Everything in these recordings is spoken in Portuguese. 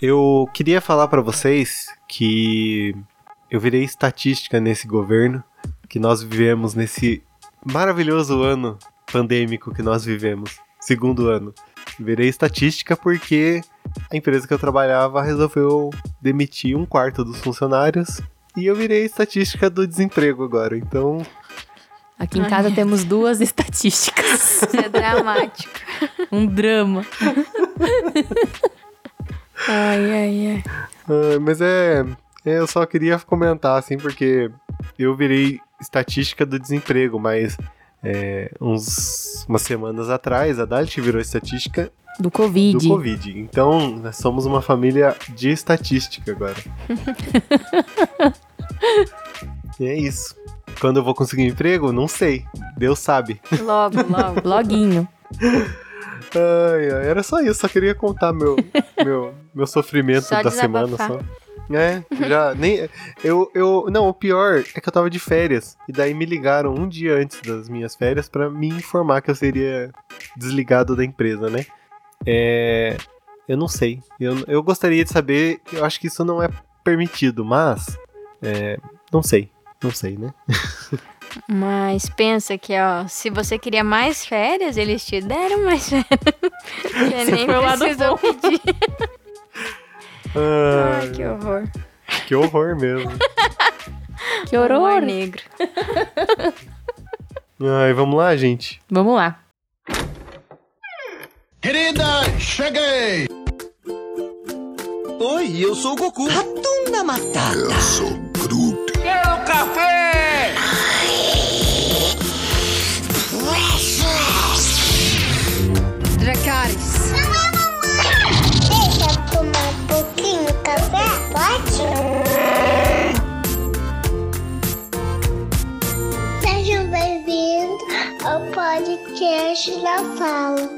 Eu queria falar para vocês que eu virei estatística nesse governo, que nós vivemos nesse maravilhoso ano pandêmico que nós vivemos, segundo ano. Virei estatística porque a empresa que eu trabalhava resolveu demitir um quarto dos funcionários e eu virei estatística do desemprego agora. Então, Aqui em casa Ai. temos duas estatísticas. Isso é dramático. um drama. Ai, ai, ai. ah, mas é, é, eu só queria comentar assim porque eu virei estatística do desemprego, mas é, uns umas semanas atrás a Dalit virou estatística Do Covid. do Covid. Então, nós somos uma família de estatística agora. e é isso. Quando eu vou conseguir um emprego? Não sei. Deus sabe. Logo, logo. Loguinho. Ai, ai, era só isso. Só queria contar meu, meu, meu sofrimento Só da semana só. É, já nem. Eu, eu. Não, o pior é que eu tava de férias. E daí me ligaram um dia antes das minhas férias pra me informar que eu seria desligado da empresa, né? É. Eu não sei. Eu, eu gostaria de saber. Eu acho que isso não é permitido, mas. É. Não sei. Não sei, né? Mas pensa que, ó, se você queria mais férias, eles te deram mais férias. Você nem lado precisou pedir. Ai, Ai, que horror. que horror mesmo. Que Humor horror. negro. Ai, vamos lá, gente. Vamos lá. Querida, cheguei! Oi, eu sou o Goku. Ratunda Matata. Eu sou Groot. Quero café! Podcast da Fala.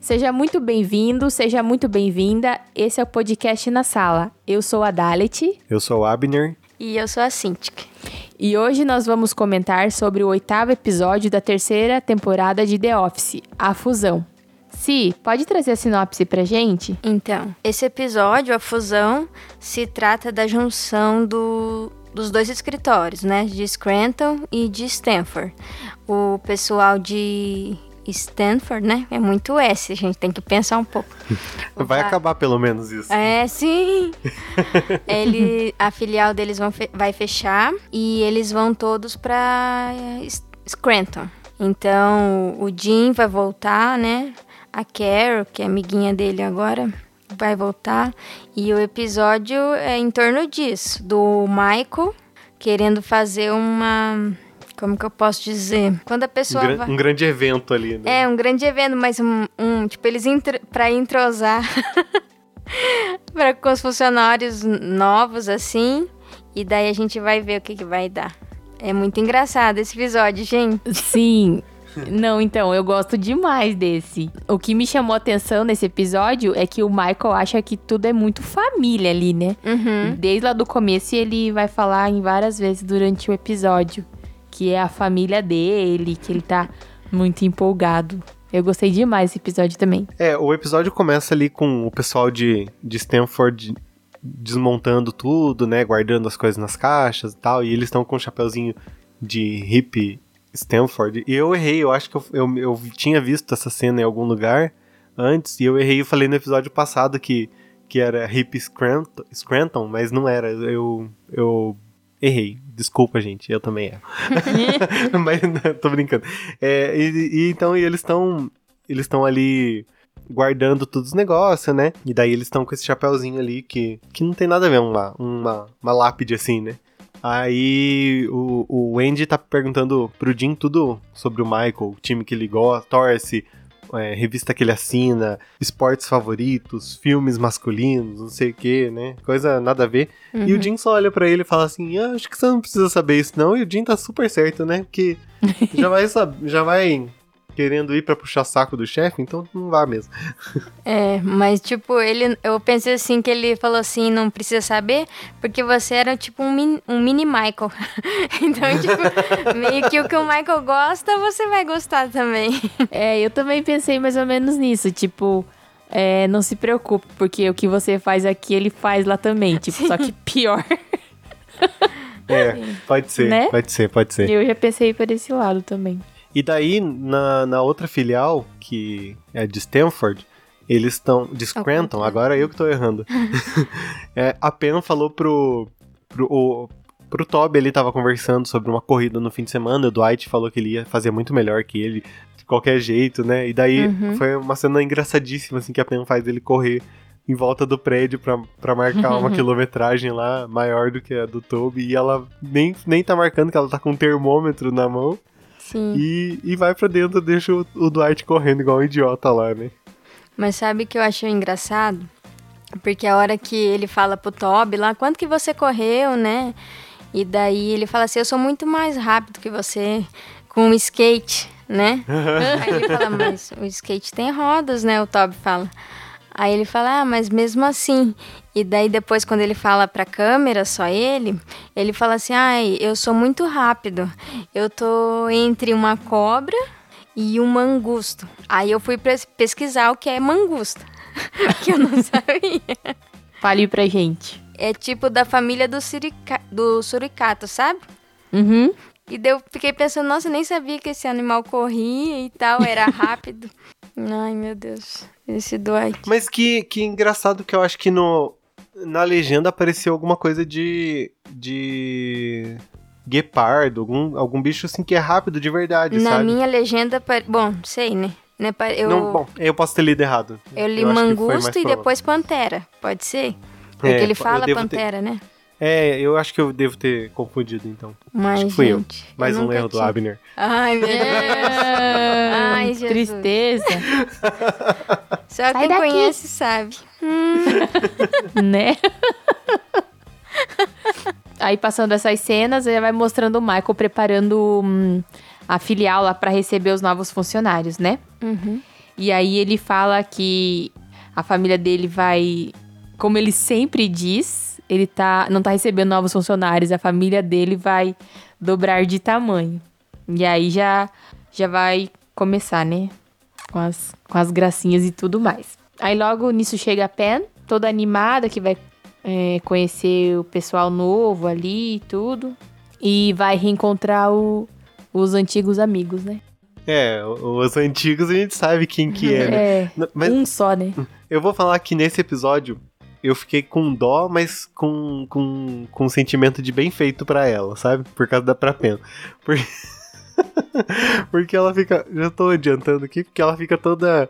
Seja muito bem-vindo, seja muito bem-vinda. Esse é o podcast na sala. Eu sou a Dalet Eu sou o Abner. E eu sou a Cintiq. e hoje nós vamos comentar sobre o oitavo episódio da terceira temporada de The Office, A Fusão. Si, pode trazer a sinopse pra gente? Então, esse episódio, a fusão, se trata da junção do- dos dois escritórios, né? De Scranton e de Stanford. O pessoal de Stanford, né? É muito S, a gente tem que pensar um pouco. Vai Va- acabar pelo menos isso. É, sim. Ele, a filial deles vão fe- vai fechar e eles vão todos para Scranton. Então, o Jim vai voltar, né? A Carol, que é amiguinha dele agora, vai voltar. E o episódio é em torno disso, do Michael querendo fazer uma como que eu posso dizer? Quando a Um, pessoa gran- vai um grande evento ali, né? é, um grande evento, mas um, um tipo, eles intro, pra entrosar pra, com os funcionários novos, assim, e daí a gente vai ver o que, que vai dar. É muito engraçado esse episódio, gente. Sim. Não, então, eu gosto demais desse. O que me chamou a atenção nesse episódio é que o Michael acha que tudo é muito família ali, né? Uhum. Desde lá do começo ele vai falar em várias vezes durante o episódio que é a família dele, que ele tá muito empolgado. Eu gostei demais desse episódio também. É, o episódio começa ali com o pessoal de, de Stanford desmontando tudo, né? Guardando as coisas nas caixas e tal. E eles estão com um chapeuzinho de hippie Stanford. E eu errei, eu acho que eu, eu, eu tinha visto essa cena em algum lugar antes. E eu errei, eu falei no episódio passado que, que era hippie Scranton, Scranton, mas não era. Eu, eu errei. Desculpa, gente, eu também erro. mas tô brincando. É, e, e então e eles estão eles estão ali guardando todos os negócios, né? E daí eles estão com esse chapéuzinho ali que, que não tem nada a ver, uma, uma, uma lápide assim, né? Aí o, o Andy tá perguntando pro Jim tudo sobre o Michael, o time que ele gosta, torce, é, revista que ele assina, esportes favoritos, filmes masculinos, não sei o que, né? Coisa nada a ver. E o Jim só olha pra ele e fala assim: ah, acho que você não precisa saber isso, não. E o Jim tá super certo, né? Porque já vai, já vai querendo ir pra puxar saco do chefe, então não vá mesmo. É, mas tipo, ele, eu pensei assim que ele falou assim, não precisa saber, porque você era tipo um mini, um mini Michael. então, tipo, meio que o que o Michael gosta, você vai gostar também. É, eu também pensei mais ou menos nisso, tipo, é, não se preocupe, porque o que você faz aqui, ele faz lá também, tipo, só que pior. É, pode ser, Né? pode ser, pode ser. Eu já pensei por esse lado também. E daí, na, na outra filial, que é de Stanford, eles estão. De Scranton, contrário. agora eu que tô errando. é, a Pen falou pro. pro, o, pro Toby, ele tava conversando sobre uma corrida no fim de semana. O Dwight falou que ele ia fazer muito melhor que ele, de qualquer jeito, né? E daí Uhum. foi uma cena engraçadíssima, assim, que a Pen faz ele correr em volta do prédio pra, pra marcar uma quilometragem lá maior do que a do Toby. E ela nem, nem tá marcando, que ela tá com um termômetro na mão. Sim. E, e vai pra dentro, deixa o, o Dwight correndo igual um idiota lá, né? Mas sabe o que eu achei engraçado? Porque a hora que ele fala pro Toby lá, quanto que você correu, né? E daí ele fala assim, eu sou muito mais rápido que você com o skate, né? Aí ele fala, mas o skate tem rodas, né? O Toby fala. Aí ele fala, ah, mas mesmo assim. E daí depois, quando ele fala pra câmera, só ele, ele fala assim, ai, eu sou muito rápido. Eu tô entre uma cobra e um mangusto. Aí eu fui pesquisar o que é mangusto, que eu não sabia. Fale pra gente. É tipo da família do, surica, do suricato, sabe? Uhum. E daí eu fiquei pensando, nossa, eu nem sabia que esse animal corria e tal, era rápido. Ai, meu Deus. Esse Dwight. Mas que, que engraçado que eu acho que no, na legenda apareceu alguma coisa de. de. guepardo, algum, algum bicho assim que é rápido de verdade, Na sabe? minha legenda, bom, sei, né? Né, Eu, Não, bom, eu posso ter lido errado. eu li mais mangusto e depois pantera, pode ser? Porque É, ele eu fala devo ter- pantera, né? É, eu acho que eu devo ter confundido então. Mas, acho que fui gente, eu. Mais um nunca erro do tinha- Abner. Ai, meu Deus. Ai, Jesus. Tristeza, Só Sai quem daqui. conhece sabe. né? Aí passando essas cenas, ele vai mostrando o Michael preparando hum, a filial lá pra receber os novos funcionários, né? Uhum. E aí ele fala que a família dele vai, como ele sempre diz, ele tá, não tá recebendo novos funcionários, a família dele vai dobrar de tamanho. E aí já já vai começar, né? Com as, com as gracinhas e tudo mais. Aí logo nisso chega a Pen, toda animada, que vai é, conhecer o pessoal novo ali e tudo. E vai reencontrar o- os antigos amigos, né? É, os antigos a gente sabe quem que é, né? É, Mas um só, né? eu vou falar que nesse episódio eu fiquei com dó, mas com, com, com um sentimento de bem feito pra ela, sabe? Por causa da Prapen. Porque... porque ela fica. Já tô adiantando aqui, porque ela fica toda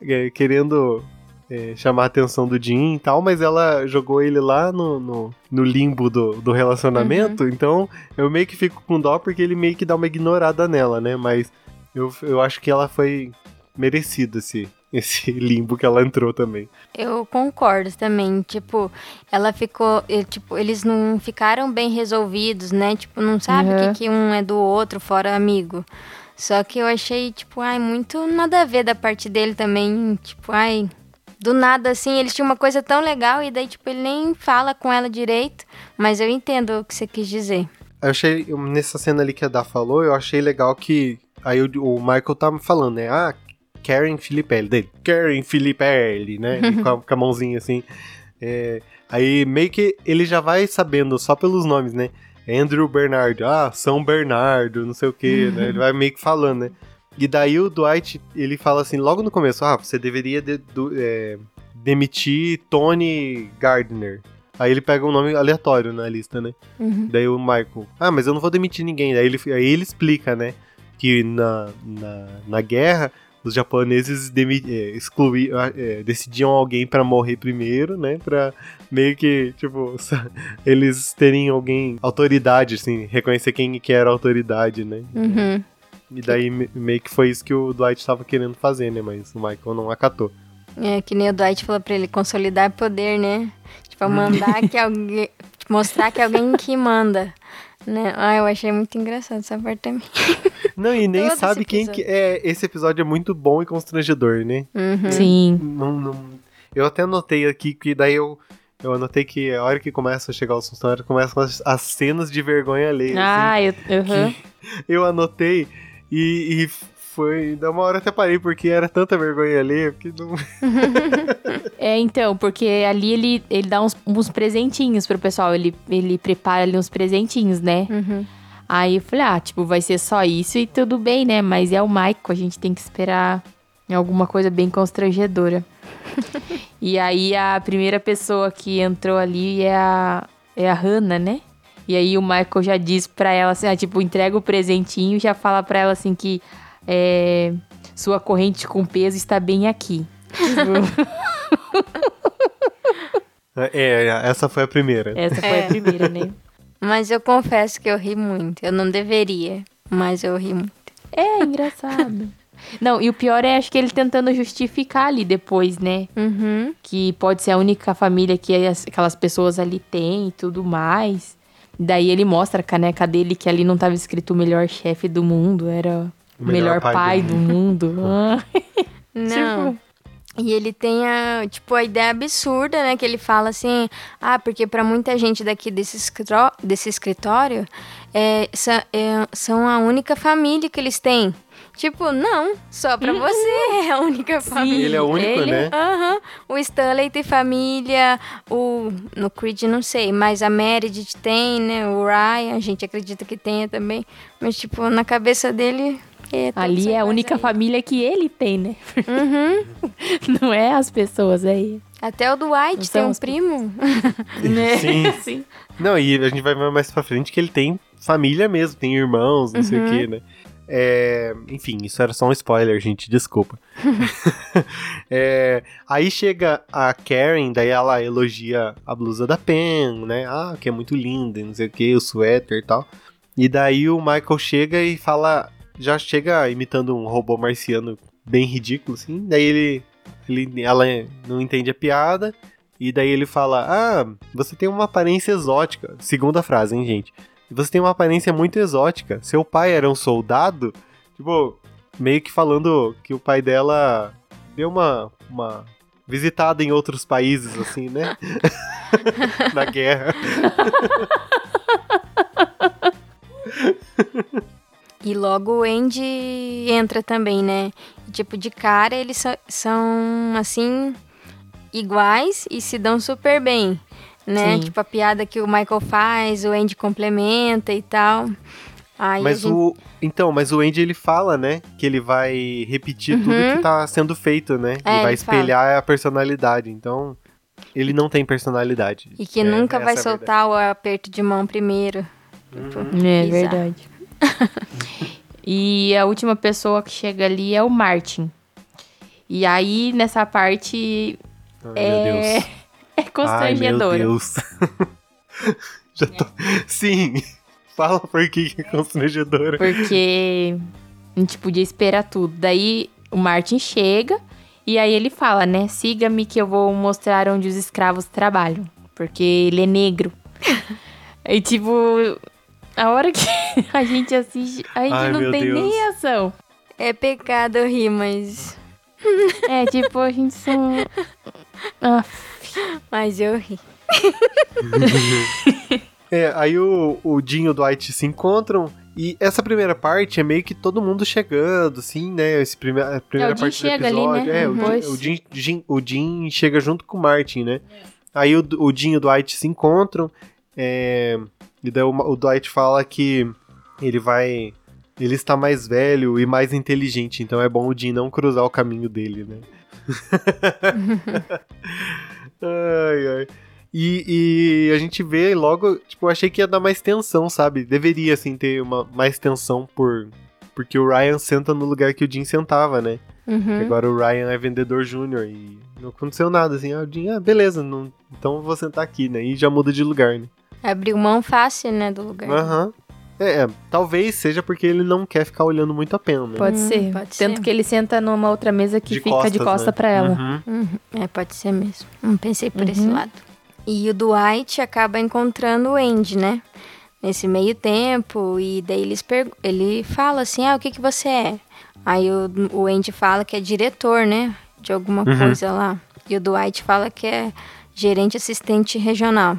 é, querendo é, chamar a atenção do Jim e tal, mas ela jogou ele lá no, no, no limbo do, do relacionamento, então eu meio que fico com dó porque ele meio que dá uma ignorada nela, né? Mas eu, eu acho que ela foi merecida esse, esse limbo que ela entrou também. Eu concordo também, tipo, ela ficou, tipo, eles não ficaram bem resolvidos, né? Tipo, não sabe o Uhum. que, que um é do outro, fora amigo. Só que eu achei, tipo, ai, muito nada a ver da parte dele também, tipo, ai, do nada assim, eles tinham uma coisa tão legal e daí, tipo, ele nem fala com ela direito, mas eu entendo o que você quis dizer. Eu achei, nessa cena ali que a Dá falou, eu achei legal que. Aí o, o Michael tá falando, né? Ah, Karen Filipelli, dele. Karen Filipelli, né? Com, a, com a mãozinha assim. É, aí meio que ele já vai sabendo só pelos nomes, né? Andrew Bernardo, ah, São Bernardo, não sei o que, né? Ele vai meio que falando, né? E daí o Dwight, ele fala assim, logo no começo, ah, você deveria de- do- é, demitir Tony Gardner. Aí ele pega um nome aleatório na lista, né? Uhum. Daí o Michael, ah, mas eu não vou demitir ninguém. Daí ele, aí ele explica, né? Que na, na, na guerra, os japoneses demi, é, exclui, é, decidiam alguém pra morrer primeiro, né? Pra meio que, tipo, eles terem alguém, autoridade, assim, reconhecer quem que era autoridade, né? Uhum. E daí me- meio que foi isso que o Dwight tava querendo fazer, né? Mas o Michael não acatou. É, que nem o Dwight falou pra ele, consolidar poder, né? Tipo, mandar que alguém. Mostrar que é alguém que manda. Né? Ah, eu achei muito engraçado essa parte também. Não, e nem Todo sabe quem que é. Esse episódio é muito bom e constrangedor, né? Uhum. Sim. Não, não- Eu até anotei aqui que daí eu. Eu anotei que a hora que começa a chegar os funcionários, começam as, as cenas de vergonha alheia. assim. Ah, eu. aham. eu anotei e, e foi. Da uma hora até parei, porque era tanta vergonha alheia, porque não. É, então, porque ali ele, ele dá uns, uns presentinhos pro pessoal. Ele, ele prepara ali uns presentinhos, né? Uhum. Aí eu falei, ah, tipo, vai ser só isso e tudo bem, né? Mas é o Michael, a gente tem que esperar alguma coisa bem constrangedora. e aí a primeira pessoa que entrou ali é a, é a Hannah, né? E aí o Michael já diz pra ela assim, ah, tipo, entrega o presentinho e já fala pra ela assim que é, sua corrente com peso está bem aqui. Tipo, É, essa foi a primeira. essa foi É. a primeira, né? Mas eu confesso que eu ri muito. Eu não deveria, mas eu ri muito. É engraçado. Não, e o pior é acho que ele tentando justificar ali depois, né? Uhum. Que pode ser a única família que as- aquelas pessoas ali têm e tudo mais. Daí ele mostra a caneca dele que ali não tava escrito o melhor chefe do mundo, era o melhor, pai, do mundo. Ah, Não. Tipo- E ele tem a, tipo, a ideia absurda, né? Que ele fala assim, ah, porque pra muita gente daqui desse, escritó- desse escritório, é, é- são a única família que eles têm. Tipo, não, só pra você é a única família. Ele é o único, ele- né? Aham, o Stanley tem família, o no Creed não sei, mas a Meredith tem, né? O Ryan, a gente acredita que tenha também, mas tipo, na cabeça dele é ali é a única aí. família que ele tem, né? Uhum. Não é as pessoas aí. Até o Dwight Não tem um primo. Sim. Sim. Não, e a gente vai ver mais pra frente que ele tem família mesmo, tem irmãos, não sei o que, né? É, enfim, isso era só um spoiler, gente, desculpa. É, aí chega a Karen, daí ela elogia a blusa da Pen, né? Ah, que é muito linda, e não sei o que, o suéter e tal. E daí o Michael chega e fala, já chega imitando um robô marciano bem ridículo, assim. Daí ele, ele ela não entende a piada. E daí ele fala: Ah, você tem uma aparência exótica. Segunda frase, hein, gente? Você tem uma aparência muito exótica. Seu pai era um soldado? Tipo, meio que falando que o pai dela deu uma, uma visitada em outros países, assim, né? Na guerra. E logo o Andy entra também, né? Tipo, de cara eles sa- são, assim, iguais e se dão super bem, né? Sim. Tipo, a piada que o Michael faz, o Andy complementa e tal. Aí Mas gente... o. Então, mas o Andy ele fala, né? Que ele vai repetir tudo Uhum. que tá sendo feito, né? É, e vai ele fala. espelhar a personalidade. Então, ele não tem personalidade. E que É, nunca vai é soltar o aperto de mão primeiro. Tipo, É bizarro. verdade. e a última pessoa que chega ali é o Martin. E aí, nessa parte, Ai, é, meu Deus. é constrangedora. Ai, meu Deus. Já tô... Sim. Fala por que é constrangedora. Porque a gente podia esperar tudo. Daí o Martin chega e aí ele fala, né? Siga-me que eu vou mostrar onde os escravos trabalham. Porque ele é negro. e tipo, a hora que a gente assiste, a gente Ai, não tem Deus. nem ação. É pecado eu rir, mas... É, tipo, a gente só. Ah, Mas eu ri. É, aí o, o Jim e o Dwight se encontram. E essa primeira parte é meio que todo mundo chegando, assim, né? Esse prime a primeira É, o Jim parte chega do ali, episódio. né? É, o, Jim, o, Jim, o Jim chega junto com o Martin, né? Aí o, o Jim e o Dwight se encontram. é, e daí o, o Dwight fala que ele vai. Ele está mais velho e mais inteligente, então é bom o Jim não cruzar o caminho dele, né? ai, ai. E, e a gente vê logo, tipo, eu achei que ia dar mais tensão, sabe? Deveria, assim, ter uma, mais tensão por... Porque o Ryan senta no lugar que o Jim sentava, né? Uhum. Agora o Ryan é vendedor júnior e não aconteceu nada, assim. Ah, o Jim, ah, beleza, não, então vou sentar aqui, né? E já muda de lugar, né? Abriu mão fácil, né, do lugar. Aham. É, é, talvez seja porque ele não quer ficar olhando muito a pena, né? pode Hum, ser. pode Tanto ser. que ele senta numa outra mesa que De fica de costas, costa né? pra ela. Uhum. Uhum. É, pode ser mesmo. Não pensei por esse Uhum. lado. E o Dwight acaba encontrando o Andy, né? nesse meio tempo. E daí eles ele fala assim: Ah, o que, que você é? Aí o, o Andy fala que é diretor, né? De alguma coisa lá. E o Dwight fala que é gerente assistente regional.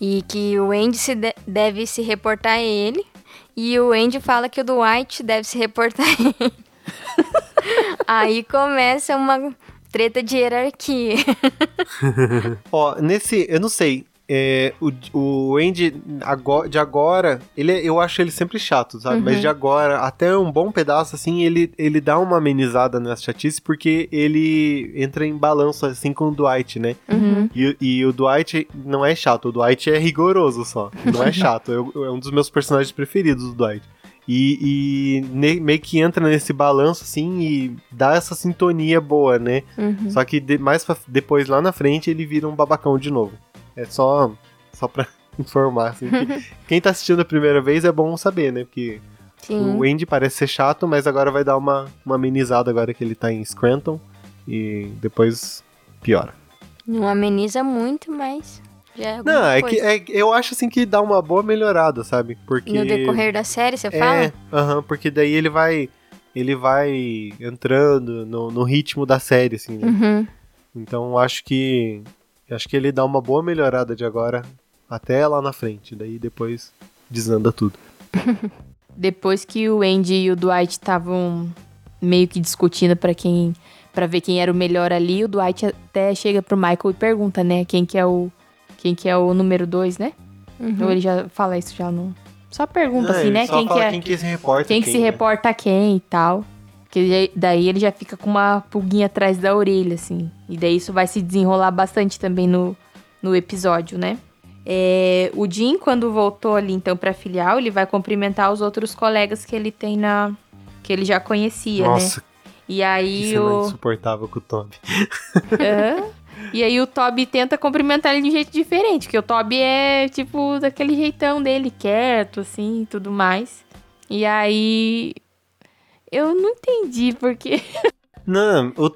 E que o Andy se de- deve se reportar a ele. E o Andy fala que o Dwight deve se reportar a ele. Aí começa uma treta de hierarquia. Ó, nesse, eu não sei. É, o, o Andy agora, de agora, ele, é- eu acho ele sempre chato, sabe? Mas de agora, até um bom pedaço, assim, ele, ele dá uma amenizada nessa chatice porque ele entra em balanço, assim, com o Dwight, né? E, e o Dwight não é chato, o Dwight é rigoroso só. Não é chato. Eu- é um dos meus personagens preferidos, o Dwight. E, e meio que entra nesse balanço, assim, e dá essa sintonia boa, né? Só que de- mais pra- depois, lá na frente, ele vira um babacão de novo. É só, só pra informar, assim. que quem tá assistindo a primeira vez é bom saber, né? Porque Sim. o Andy parece ser chato, mas agora vai dar uma, uma amenizada agora que ele tá em Scranton. E depois piora. Não ameniza muito, mas é Não, é coisa. que é, eu acho assim que dá uma boa melhorada, sabe? Porque. No decorrer da série, você fala? É, aham, porque daí ele vai. Ele vai entrando no, no ritmo da série, assim, né? Uhum. Então acho que. Acho que ele dá uma boa melhorada de agora até lá na frente. Daí depois desanda tudo. Depois que o Andy e o Dwight estavam meio que discutindo pra quem para ver quem era o melhor ali, o Dwight até chega pro Michael e pergunta, né, quem que é o quem que é o número dois, né? Ou ele já fala isso já não. Só pergunta Ah, assim, ele né, só quem que fala é quem que se reporta. quem que se né? reporta a quem e tal. Que já- daí ele já fica com uma pulguinha atrás da orelha, assim. E daí isso vai se desenrolar bastante também no, no episódio, né? É, o Jim, quando voltou ali então pra filial, ele vai cumprimentar os outros colegas que ele tem na. que ele já conhecia, Nossa, né? E que aí cena o. insuportável com o Toby. Aham. E aí o Toby tenta cumprimentar ele de um jeito diferente, porque o Toby é, tipo, daquele jeitão dele, quieto, assim, e tudo mais. E aí... Eu não entendi, porque... Não, o,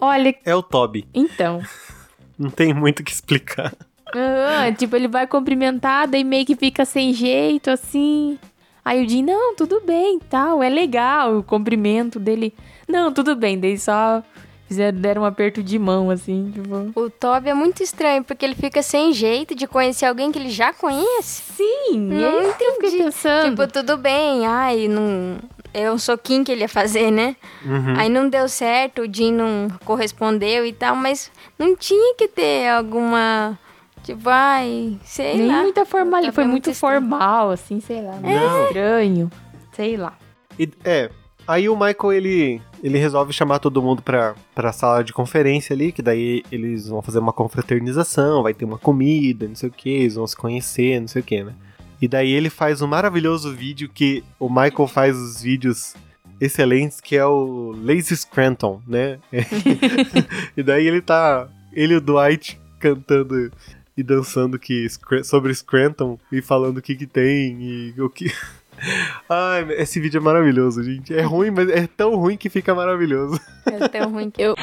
Olha, é o Toby. então... Não tem muito o que explicar. Ah, tipo, ele vai cumprimentar, daí meio que fica sem jeito, assim. Aí o Jim, não, tudo bem, tal, é legal o cumprimento dele. Não, tudo bem, daí só fizeram, deram um aperto de mão, assim, tipo... O Toby é muito estranho, porque ele fica sem jeito de conhecer alguém que ele já conhece. Sim, Não é eu entendi. pensando. Tipo, tudo bem, ai, não... É um soquinho que ele ia fazer, né? Uhum. Aí não deu certo, o Jim não correspondeu e tal, mas não tinha que ter alguma... Tipo, ai, sei Nem lá. muita formal, Tava foi muito estranho. formal, assim, sei lá, muito Não. estranho, sei lá. E- é. Aí o Michael, ele, ele resolve chamar todo mundo pra, pra sala de conferência ali, que daí eles vão fazer uma confraternização, vai ter uma comida, não sei o que, eles vão se conhecer, não sei o que, né? E daí ele faz um maravilhoso vídeo que o Michael faz os vídeos excelentes, que é o Lazy Scranton, né? e daí ele tá, ele e o Dwight cantando e dançando que, sobre Scranton e falando o que que tem e o que... Ai, esse vídeo é maravilhoso, gente. É ruim, mas é tão ruim que fica maravilhoso. É tão ruim que... Eu-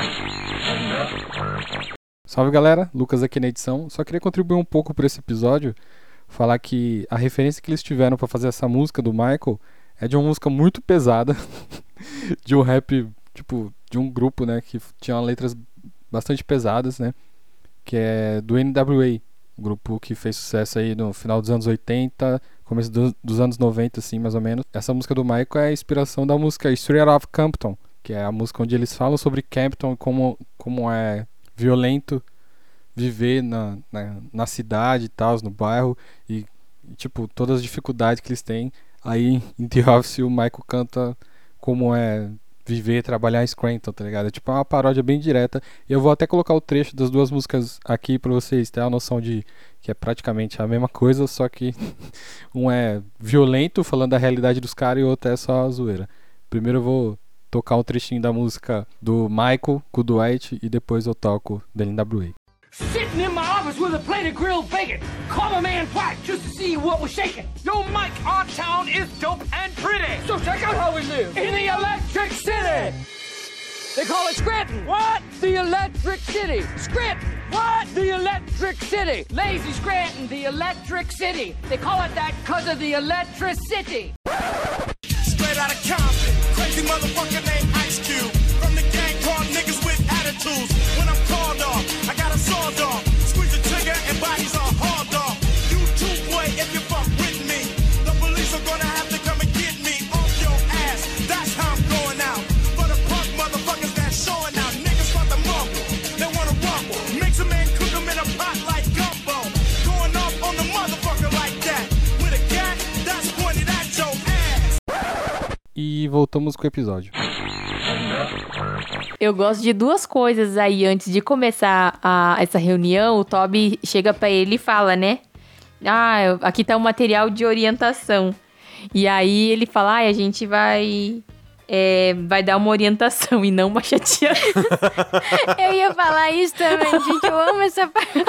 Salve galera, Lucas aqui na edição. Só queria contribuir um pouco para esse episódio, falar que a referência que eles tiveram para fazer essa música do Michael é de uma música muito pesada, de um rap, tipo, de um grupo, né, que tinha letras bastante pesadas, né, que é do NWA, um grupo que fez sucesso aí no final dos anos 80, começo do- dos anos 90, assim, mais ou menos. Essa música do Michael é a inspiração da música Straight Outta Compton, que é a música onde eles falam sobre Campton como, como é violento viver na, na, na cidade e tal, no bairro, e, tipo, todas as dificuldades que eles têm. Aí em The Office o Michael canta como é viver, trabalhar em Scranton, tá ligado? É tipo uma paródia bem direta. Eu vou até colocar o trecho das duas músicas aqui pra vocês terem a noção de que é praticamente a mesma coisa, só que um é violento, falando da realidade dos caras, e o outro é só zoeira. Primeiro eu vou tocar um trechinho da música do Michael com o Dwight e depois eu toco da NWA. Sitting in my office with a plate of grilled bacon. Call a man white just to see what was shaking. Yo, Mike, our town is dope and pretty. So check out how we live in the Electric City. They call it Scranton. What? The Electric City. Scranton. What? The Electric City. Lazy Scranton, the Electric City. They call it that because of the electricity. Straight out of Compton, crazy motherfucker named Ice Cube. From the gang called niggas with attitudes. When E voltamos com o episódio. Eu gosto de duas coisas aí antes de começar a- essa reunião. O Toby chega pra ele e fala, né? Ah, aqui tá um material de orientação. E aí ele fala, ah, a gente vai. é, vai dar uma orientação e não uma chateada. Eu ia falar isso também, gente. Eu amo essa parte.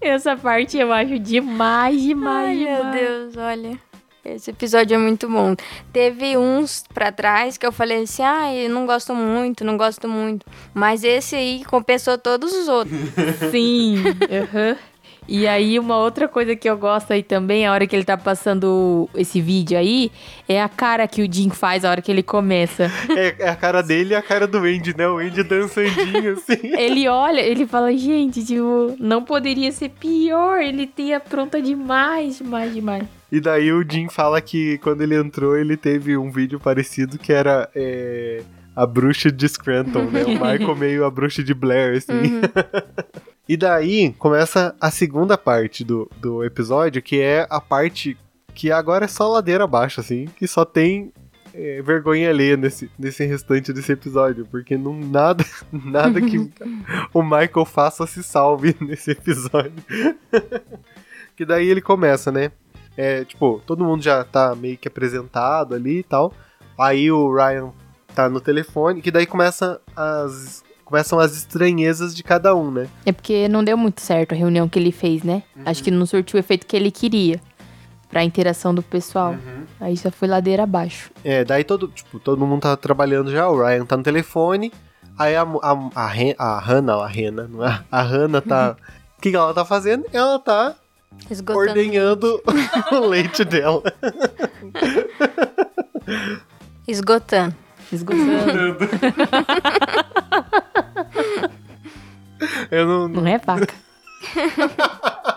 Essa parte eu acho demais, demais, Ai, meu demais. Deus, olha. Esse episódio é muito bom. Teve uns pra trás que eu falei assim: ah, eu não gosto muito, não gosto muito. Mas esse aí compensou todos os outros. Sim. aham. E aí, uma outra coisa que eu gosto aí também, a hora que ele tá passando esse vídeo aí, é a cara que o Jim faz a hora que ele começa. É, é a cara dele e a cara do Andy, né? O Andy dançandinho, assim. Ele olha, ele fala, gente, tipo, não poderia ser pior. Ele tem apronta demais, demais, demais. E daí o Jim fala que quando ele entrou, ele teve um vídeo parecido que era é, a bruxa de Scranton, né? O Michael meio a bruxa de Blair, assim. E daí começa a segunda parte do, do episódio, que é a parte que agora é só ladeira abaixo, assim, que só tem é, vergonha alheia nesse, nesse restante desse episódio, porque não nada, nada que o Michael faça se salve nesse episódio. que daí ele começa, né? É, tipo, todo mundo já tá meio que apresentado ali e tal. Aí o Ryan tá no telefone, que daí começa as, começam as estranhezas de cada um, né? É porque não deu muito certo a reunião que ele fez, né? Acho que não surtiu o efeito que ele queria pra interação do pessoal. Aí só foi ladeira abaixo. É, daí todo, tipo, todo mundo tá trabalhando já, o Ryan tá no telefone, aí a, a, a, Ren- a Hannah, a Rena, não é? A Hannah tá... O que, que ela tá fazendo? Ela tá Esgotando. ordenhando o leite dela. Esgotando. Esgotando. Eu não, não é vaca.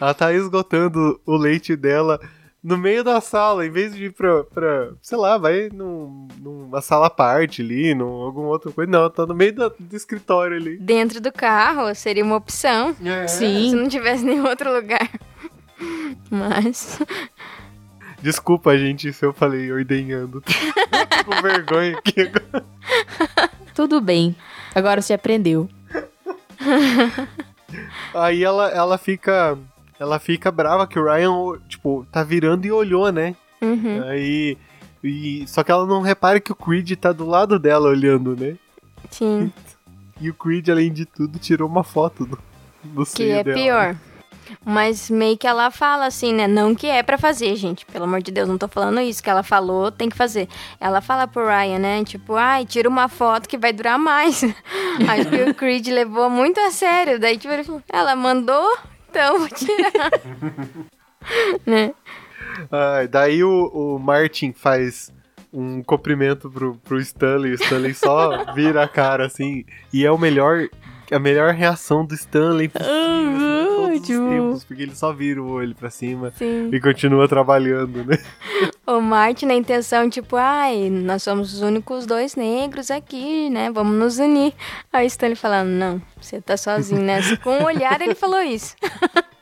Ela tá esgotando o leite dela no meio da sala, em vez de ir pra, pra sei lá, vai num, numa sala à parte ali, num, alguma outra coisa. Não, tá no meio da- do escritório ali. Dentro do carro seria uma opção. Se Sim. não tivesse nenhum outro lugar. Mas. Desculpa, gente, se eu falei ordenhando. Tô com vergonha aqui agora. Tudo bem. Agora você aprendeu. Aí ela, ela fica. Ela fica brava que o Ryan, tipo, tá virando e olhou, né? Uhum. Aí. E, só que ela não repara que o Creed tá do lado dela olhando, né? Sim. E o Creed, além de tudo, tirou uma foto do, do Que é dela. pior. Mas meio que ela fala assim, né? Não que é pra fazer, gente. Pelo amor de Deus, não tô falando isso. Que ela falou, tem que fazer. Ela fala pro Ryan, né? Tipo, ai, tira uma foto que vai durar mais. Acho que o Creed levou muito a sério. Daí, tipo, ele falou, ela mandou, então vou tirar. né? Ah, daí o, o Martin faz um cumprimento pro, pro Stanley, o Stanley só vira a cara assim, e é o melhor, a melhor reação do Stanley possível, assim, de todos os tempos, porque ele só vira o olho pra cima Sim. e continua trabalhando, né? O Martin na intenção, tipo, ai, nós somos os únicos dois negros aqui, né? Vamos nos unir. Aí o Stanley falando, não, você tá sozinho nessa. Com um olhar ele falou isso.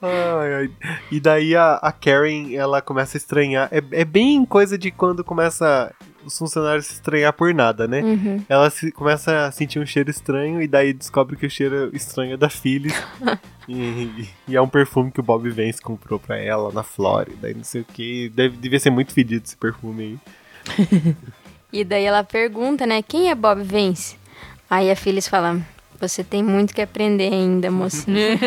Ai, ai. E daí a, a Karen, ela começa a estranhar, é, é bem coisa de quando começa os funcionários se estranhar por nada, né? Uhum. Ela se- começa a sentir um cheiro estranho e daí descobre que o cheiro estranho é da Phyllis. e, e é um perfume que o Bob Vance comprou pra ela na Flórida e não sei o que. Deve, devia ser muito fedido esse perfume aí. E daí ela pergunta, né, quem é Bob Vance? Aí a Phyllis fala, você tem muito que aprender ainda, mocinha.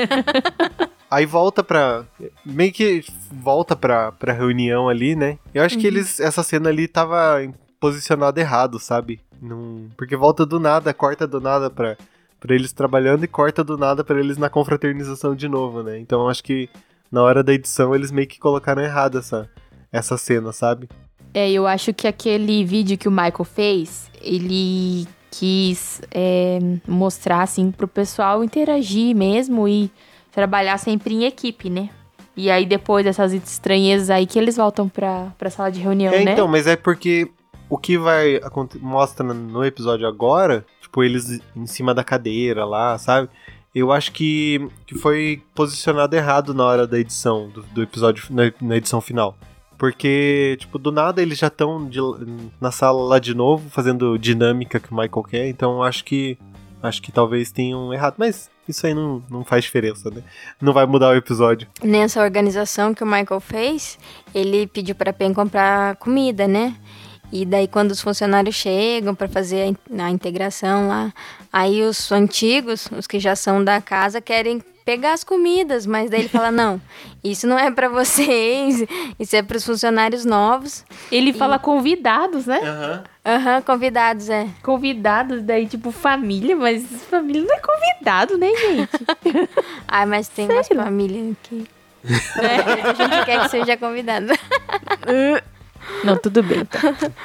Aí volta pra. Meio que volta pra, pra reunião ali, né? Eu acho que eles. Essa cena ali tava posicionada errado, sabe? Não, porque volta do nada, corta do nada pra, pra eles trabalhando e corta do nada pra eles na confraternização de novo, né? Então eu acho que na hora da edição eles meio que colocaram errado essa, essa cena, sabe? É, eu acho que aquele vídeo que o Michael fez, ele quis é, mostrar, assim, pro pessoal interagir mesmo e trabalhar sempre em equipe, né? E aí, depois dessas estranhezas aí, que eles voltam pra, pra sala de reunião, É, né? então, mas é porque o que vai mostra no episódio agora, tipo, eles em cima da cadeira lá, sabe? Eu acho que, que foi posicionado errado na hora da edição, do, do episódio, na, na edição final. Porque, tipo, do nada eles já estão na sala lá de novo, fazendo dinâmica que o Michael quer, então acho que. Acho que talvez tenham errado. Mas isso aí não, não faz diferença, né? Não vai mudar o episódio. Nessa organização que o Michael fez, ele pediu pra Pen comprar comida, né? E daí quando os funcionários chegam pra fazer a in- a integração lá, aí os antigos, os que já são da casa, querem pegar as comidas, mas daí ele fala: "Não, isso não é pra vocês, isso é pros funcionários novos". Ele fala convidados, né? Aham. Aham, convidados, é. Convidados, daí, tipo, família, mas família não é convidado, né, gente? Ah, mas tem umas famílias que a gente quer que seja convidado. não, tudo bem, então.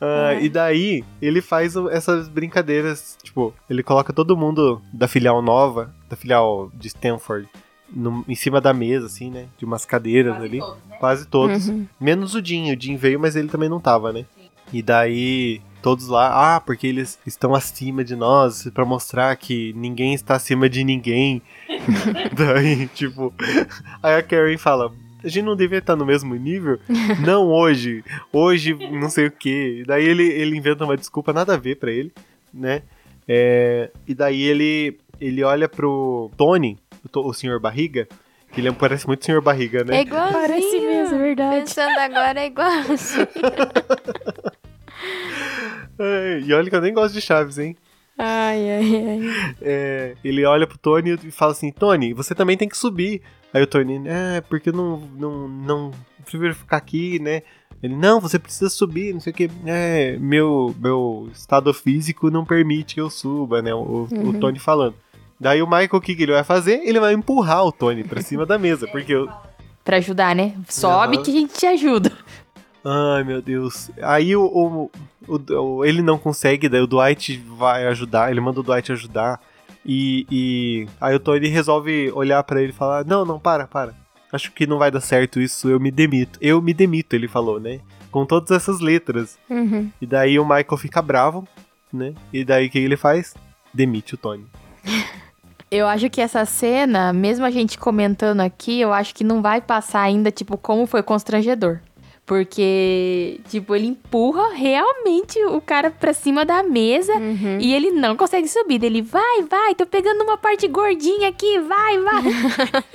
Ah, E daí, ele faz essas brincadeiras, tipo, ele coloca todo mundo da filial nova, da filial de Stanford, no- em cima da mesa, assim, né? De umas cadeiras ali. Quase todos. Menos o Jim. O Jim veio, mas ele também não tava, né? E daí, todos lá, ah, porque eles estão acima de nós, pra mostrar que ninguém está acima de ninguém. daí, tipo, aí a Karen fala. A gente não devia estar no mesmo nível? não hoje. Hoje, não sei o que. Daí ele, ele inventa uma desculpa nada a ver pra ele, né? É, e daí ele, ele olha pro Tony, o, o senhor Barriga, que ele parece muito senhor Barriga, né? É igualzinho. Parece mesmo, é verdade. Pensando agora é igual. É, e olha que eu nem gosto de Chaves, hein? Ai, ai, ai. É, ele olha pro Tony e fala assim: Tony, você também tem que subir. Aí o Tony, é, porque eu não, não, não prefiro ficar aqui, né? Ele, não, você precisa subir, não sei o que. É, meu, meu estado físico não permite que eu suba, né? O, o Tony falando. Daí o Michael, o que, que ele vai fazer? Ele vai empurrar o Tony pra cima da mesa, porque eu, Pra ajudar, né? Sobe Aham. que a gente te ajuda. Ai, meu Deus. Aí o, o, o- ele não consegue, daí o Dwight vai ajudar, ele manda o Dwight ajudar. E, e aí o Tony resolve olhar pra ele e falar: Não, não, para, para. Acho que não vai dar certo isso, eu me demito. Eu me demito, ele falou, né? Com todas essas letras. Uhum. E daí o Michael fica bravo, né? E daí o que ele faz? Demite o Tony. Eu acho que essa cena, mesmo a gente comentando aqui, eu acho que não vai passar ainda, tipo, como foi constrangedor. Porque, tipo, ele empurra realmente o cara pra cima da mesa e ele não consegue subir. Ele vai, vai, tô pegando uma parte gordinha aqui, vai, vai.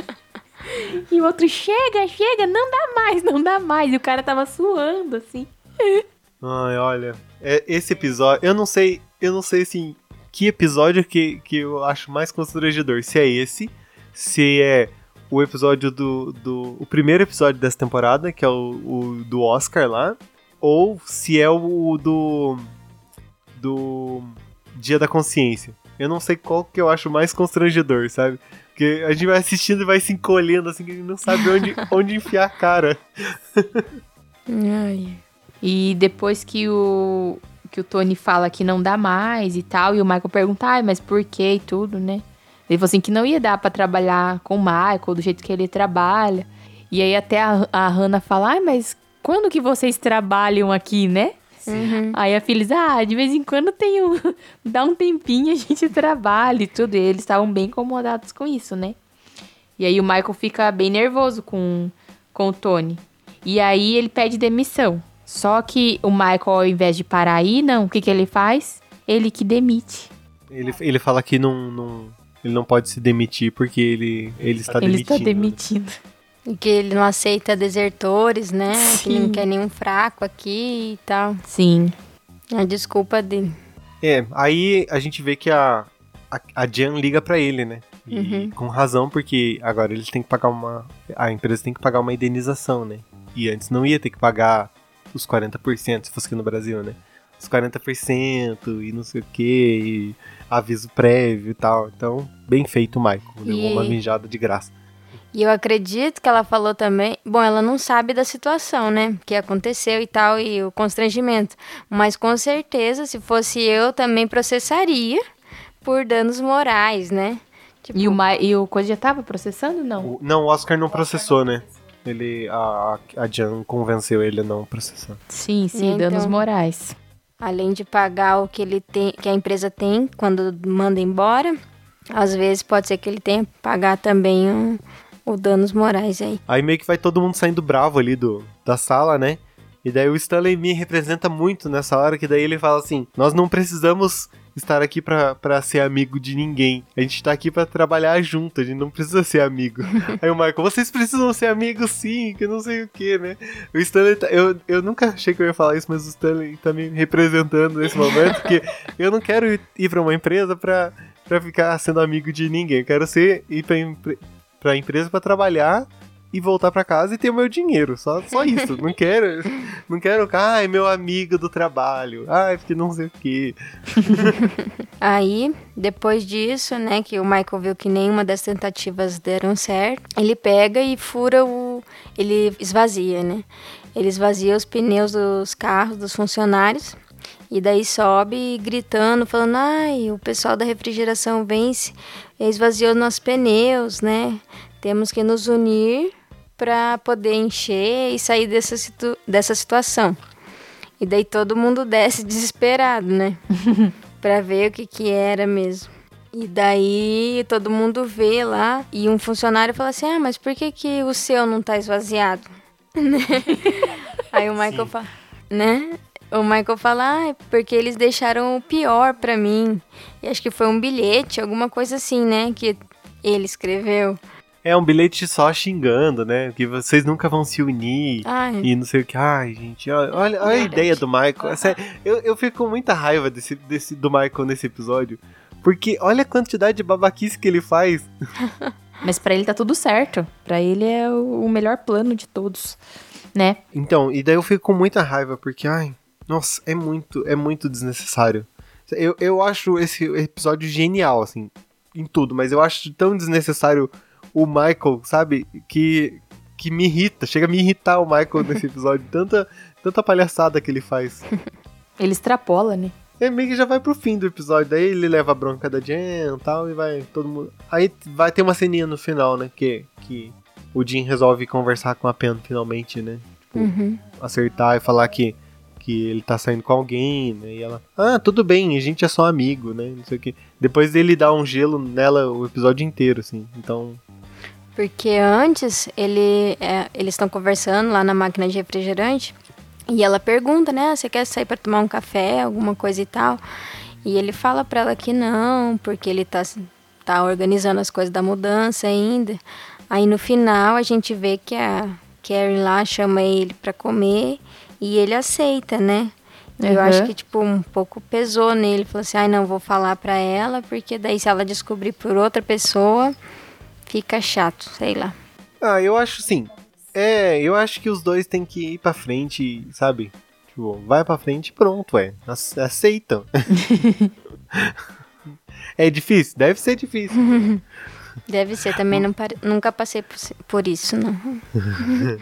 e o outro chega, chega, não dá mais, não dá mais. E o cara tava suando, assim. Ai, olha. é- esse episódio. Eu não sei. Eu não sei assim. Que episódio que, que eu acho mais constrangedor. Se é esse. Se é o episódio do. do o primeiro episódio dessa temporada, que é o, o do Oscar lá. Ou se é o do. Do. Dia da Consciência. Eu não sei qual que eu acho mais constrangedor, sabe? Porque a gente vai assistindo e vai se encolhendo assim que a gente não sabe onde, onde enfiar a cara. Ai. E depois que o que o Tony fala que não dá mais e tal, e o Michael pergunta, ai, mas por quê e tudo, né? Ele falou assim que não ia dar pra trabalhar com o Michael do jeito que ele trabalha. E aí até a, a Hannah fala, ai, mas quando que vocês trabalham aqui, né? Aí a Phyllis, ah, de vez em quando tem um, dá um tempinho a gente trabalha e tudo. E eles estavam bem incomodados com isso, né? E aí o Michael fica bem nervoso com, com o Tony. E aí ele pede demissão. Só que o Michael, ao invés de parar aí, não, o que, que ele faz? Ele que demite. Ele, ele fala que não, não, ele não pode se demitir porque ele, ele está ele demitindo. está demitindo. E que ele não aceita desertores, né? Que não Sim. quer nenhum fraco aqui e tal. Sim. A desculpa dele. É, aí a gente vê que a, a, a Jan liga pra ele, né? E Uhum. com razão, porque agora eles têm que pagar uma. A empresa tem que pagar uma indenização, né? E antes não ia ter que pagar os 40%, se fosse aqui no Brasil, né? os 40% e não sei o que, aviso prévio e tal. Então, bem feito, Michael. Levou E- uma mijada de graça. E eu acredito que ela falou também. Bom, ela não sabe da situação, né? Que aconteceu e tal, e o constrangimento. Mas com certeza, se fosse eu, também processaria por danos morais, né? Tipo, E o, Ma- e o Coisa já tava processando? Não. O- não, o Oscar não processou, né? Ele, a, a Jan convenceu ele a não processar. Sim, sim, Então. danos morais. Além de pagar o que ele tem, que a empresa tem quando manda embora, às vezes pode ser que ele tenha que pagar também um, o danos morais aí. Aí meio que vai todo mundo saindo bravo ali do, da sala, né? E daí o Stanley me representa muito nessa hora, que daí ele fala assim: Nós não precisamos estar aqui pra, pra ser amigo de ninguém. A gente tá aqui pra trabalhar junto, a gente não precisa ser amigo. Aí o Michael, vocês precisam ser amigos sim, que não sei o que, né? O Stanley, tá, eu, eu nunca achei que eu ia falar isso, mas o Stanley tá me representando nesse momento, porque eu não quero ir, ir pra uma empresa pra, pra ficar sendo amigo de ninguém. Eu quero ser, ir pra, empre- pra empresa pra trabalhar e voltar pra casa e ter o meu dinheiro. Só, só isso. não quero. Não quero. Ai, meu amigo do trabalho. Ai, porque não sei o quê. Aí, depois disso, né, que o Michael viu que nenhuma das tentativas deram certo, ele pega e fura o. Ele esvazia, né? Ele esvazia os pneus dos carros dos funcionários. E daí sobe gritando, falando: ai, o pessoal da refrigeração vence, esvaziou nossos pneus, né? Temos que nos unir para poder encher e sair dessa, situ dessa situação. E daí todo mundo desce desesperado, né? pra ver o que que era mesmo. E daí todo mundo vê lá e um funcionário fala assim: "Ah, mas por que que o seu não tá esvaziado?" Né? Aí o Michael fala, né? O Michael fala: "Ah, é porque eles deixaram o pior pra mim." E acho que foi um bilhete, alguma coisa assim, né, que ele escreveu. É um bilhete só xingando, né? Que vocês nunca vão se unir. Ai, E não sei o que. Ai, gente, olha, olha, a ideia do Michael. Sério, eu, eu fico com muita raiva desse, desse, do Michael nesse episódio. Porque olha a quantidade de babaquice que ele faz. Mas pra ele tá tudo certo. Pra ele é o o melhor plano de todos, né? Então, e daí eu fico com muita raiva, porque, ai, nossa, é muito, é muito desnecessário. Eu, eu acho esse episódio genial, assim, em tudo, mas eu acho tão desnecessário o Michael, sabe? Que, que me irrita, chega a me irritar o Michael nesse episódio. Tanta, tanta palhaçada que ele faz. Ele extrapola, né? É meio que já vai pro fim do episódio, daí ele leva a bronca da Jen e tal, e vai todo mundo. Aí vai ter uma ceninha no final, né? Que, que o Jim resolve conversar com a Pen finalmente, né? uhum. acertar e falar que, que ele tá saindo com alguém, né? E ela, ah, tudo bem, a gente é só amigo, né? Não sei o que. Depois dele dar um gelo nela o episódio inteiro, assim. Então, Porque antes ele, é, eles estão conversando lá na máquina de refrigerante e ela pergunta, né? Você quer sair para tomar um café, alguma coisa e tal? E ele fala para ela que não, porque ele tá, tá organizando as coisas da mudança ainda. Aí no final a gente vê que a Carrie lá chama ele para comer e ele aceita, né? Eu Uhum. acho que, tipo, um pouco pesou nele. Falou assim, ai, não, vou falar pra ela, porque daí se ela descobrir por outra pessoa, fica chato, sei lá. ah, eu acho assim. É, eu acho que os dois têm que ir pra frente, sabe? Tipo, vai pra frente e pronto, é. Ace- Aceitam. é difícil? Deve ser difícil. Deve ser, também não pare- nunca passei por, isso, não.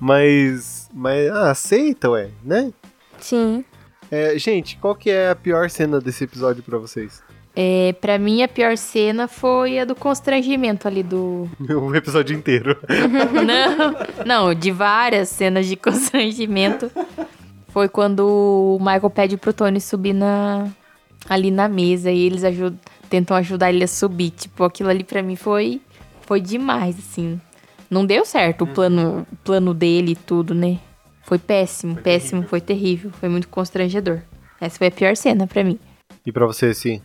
Mas. Mas. Ah, aceita, ué, né? Sim. É, gente, qual que é a pior cena desse episódio pra vocês? É, pra mim, a pior cena foi a do constrangimento ali do. O episódio inteiro. não, não, de várias cenas de constrangimento. Foi quando o Michael pede pro Tony subir na, ali na mesa e eles ajudam, tentam ajudar ele a subir. Tipo, aquilo ali pra mim foi, foi demais, assim. Não deu certo o plano, o plano dele e tudo, né? Foi péssimo, péssimo, foi terrível. Foi muito constrangedor. Essa foi a pior cena pra mim. E pra você, sim?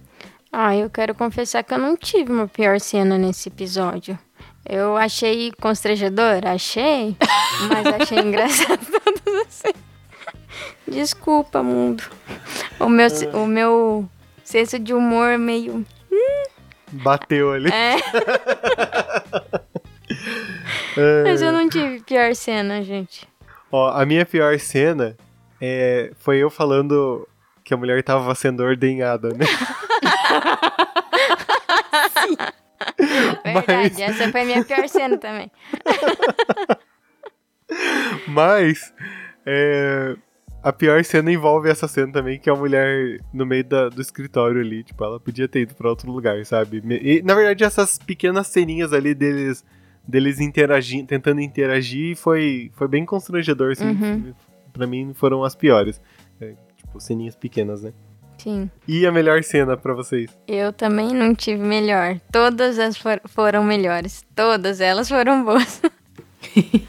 Ah, eu quero confessar que eu não tive uma pior cena nesse episódio. Eu achei constrangedor, achei, mas achei engraçado todas as cenas. Desculpa, mundo. O meu, o meu senso de humor meio. Bateu ali. É, É. mas eu não tive pior cena, gente. Ó, a minha pior cena é, foi eu falando que a mulher tava sendo ordenhada, né? Verdade, Mas- essa foi a minha pior cena também. Mas é, a pior cena envolve essa cena também, que é a mulher no meio da- do escritório ali. Tipo, ela podia ter ido pra outro lugar, sabe? E, na verdade, essas pequenas ceninhas ali deles, deles interagindo, tentando interagir, foi, foi bem constrangedor, assim. Uhum. Pra mim, foram as piores. É, tipo, ceninhas pequenas, né? Sim. E a melhor cena pra vocês? Eu também não tive melhor. Todas as for- foram melhores. Todas elas foram boas.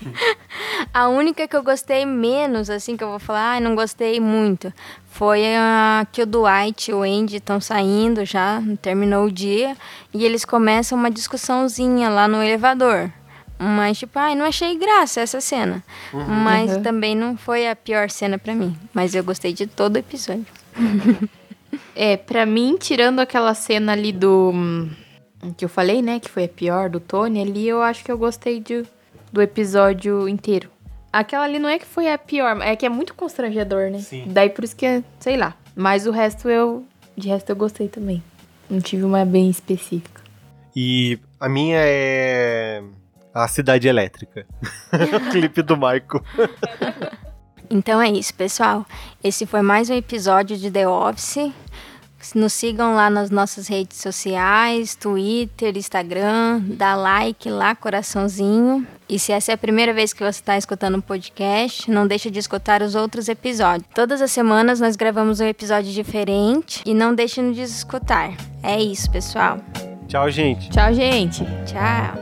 a única que eu gostei menos, assim, que eu vou falar, ah, não gostei muito, foi a que o Dwight e o Andy estão saindo já, terminou o dia, e eles começam uma discussãozinha lá no elevador. Mas, tipo, ai, não achei graça essa cena. Mas Uhum. também não foi a pior cena pra mim. Mas eu gostei de todo o episódio. É, pra mim, tirando aquela cena ali do. que eu falei, né? Que foi a pior do Tony, ali eu acho que eu gostei de, do episódio inteiro. Aquela ali não é que foi a pior, é que é muito constrangedor, né? Sim. Daí por isso que, é- sei lá. Mas o resto eu. De resto eu gostei também. Não tive uma bem específica. E a minha é. A Cidade Elétrica. o clipe do Michael. Então é isso, pessoal. Esse foi mais um episódio de The Office. Nos sigam lá nas nossas redes sociais, Twitter, Instagram, dá like lá, coraçãozinho. E se essa é a primeira vez que você está escutando o podcast, não deixe de escutar os outros episódios. Todas as semanas nós gravamos um episódio diferente e não deixe de escutar. É isso, pessoal. Tchau, gente. Tchau, gente! Tchau.